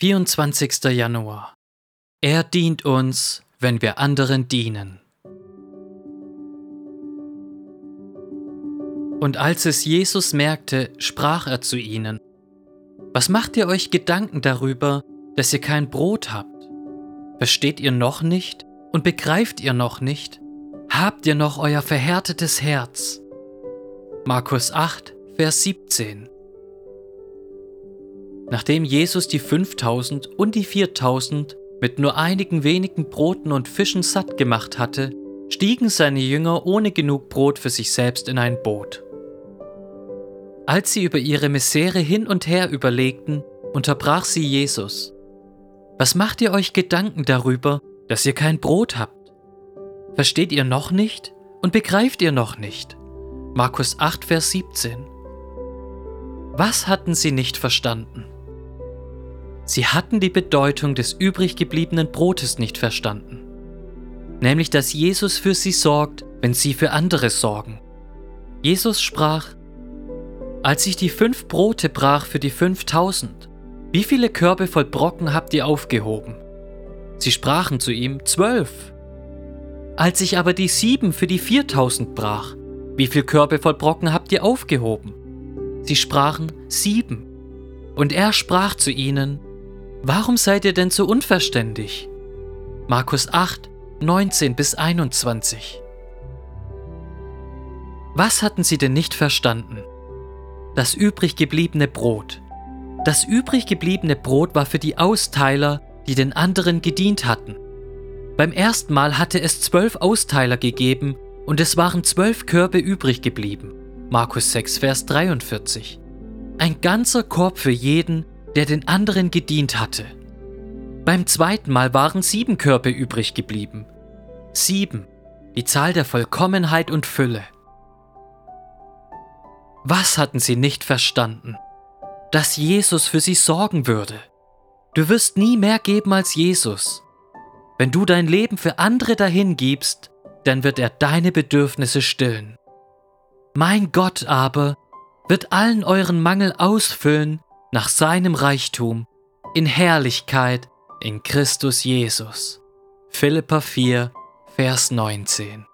24. Januar. Er dient uns, wenn wir anderen dienen. Und als es Jesus merkte, sprach er zu ihnen, Was macht ihr euch Gedanken darüber, dass ihr kein Brot habt? Versteht ihr noch nicht und begreift ihr noch nicht? Habt ihr noch euer verhärtetes Herz? Markus 8, Vers 17 Nachdem Jesus die 5000 und die 4000 mit nur einigen wenigen Broten und Fischen satt gemacht hatte, stiegen seine Jünger ohne genug Brot für sich selbst in ein Boot. Als sie über ihre Misere hin und her überlegten, unterbrach sie Jesus. Was macht ihr euch Gedanken darüber, dass ihr kein Brot habt? Versteht ihr noch nicht und begreift ihr noch nicht? Markus 8, Vers 17. Was hatten sie nicht verstanden? Sie hatten die Bedeutung des übrig gebliebenen Brotes nicht verstanden. Nämlich, dass Jesus für sie sorgt, wenn sie für andere sorgen. Jesus sprach, als ich die fünf Brote brach für die fünftausend, wie viele Körbe voll Brocken habt ihr aufgehoben? Sie sprachen zu ihm, zwölf. Als ich aber die sieben für die viertausend brach, wie viele Körbe voll Brocken habt ihr aufgehoben? Sie sprachen, sieben. Und er sprach zu ihnen, Warum seid ihr denn so unverständig? Markus 8, 19 bis 21. Was hatten sie denn nicht verstanden? Das übrig gebliebene Brot. Das übrig gebliebene Brot war für die Austeiler, die den anderen gedient hatten. Beim ersten Mal hatte es zwölf Austeiler gegeben und es waren zwölf Körbe übrig geblieben. Markus 6, Vers 43. Ein ganzer Korb für jeden, der den anderen gedient hatte. Beim zweiten Mal waren sieben Körbe übrig geblieben. Sieben, die Zahl der Vollkommenheit und Fülle. Was hatten sie nicht verstanden? Dass Jesus für sie sorgen würde. Du wirst nie mehr geben als Jesus. Wenn du dein Leben für andere dahin gibst, dann wird er deine Bedürfnisse stillen. Mein Gott aber wird allen euren Mangel ausfüllen nach seinem Reichtum in Herrlichkeit in Christus Jesus. Philippa 4, Vers 19.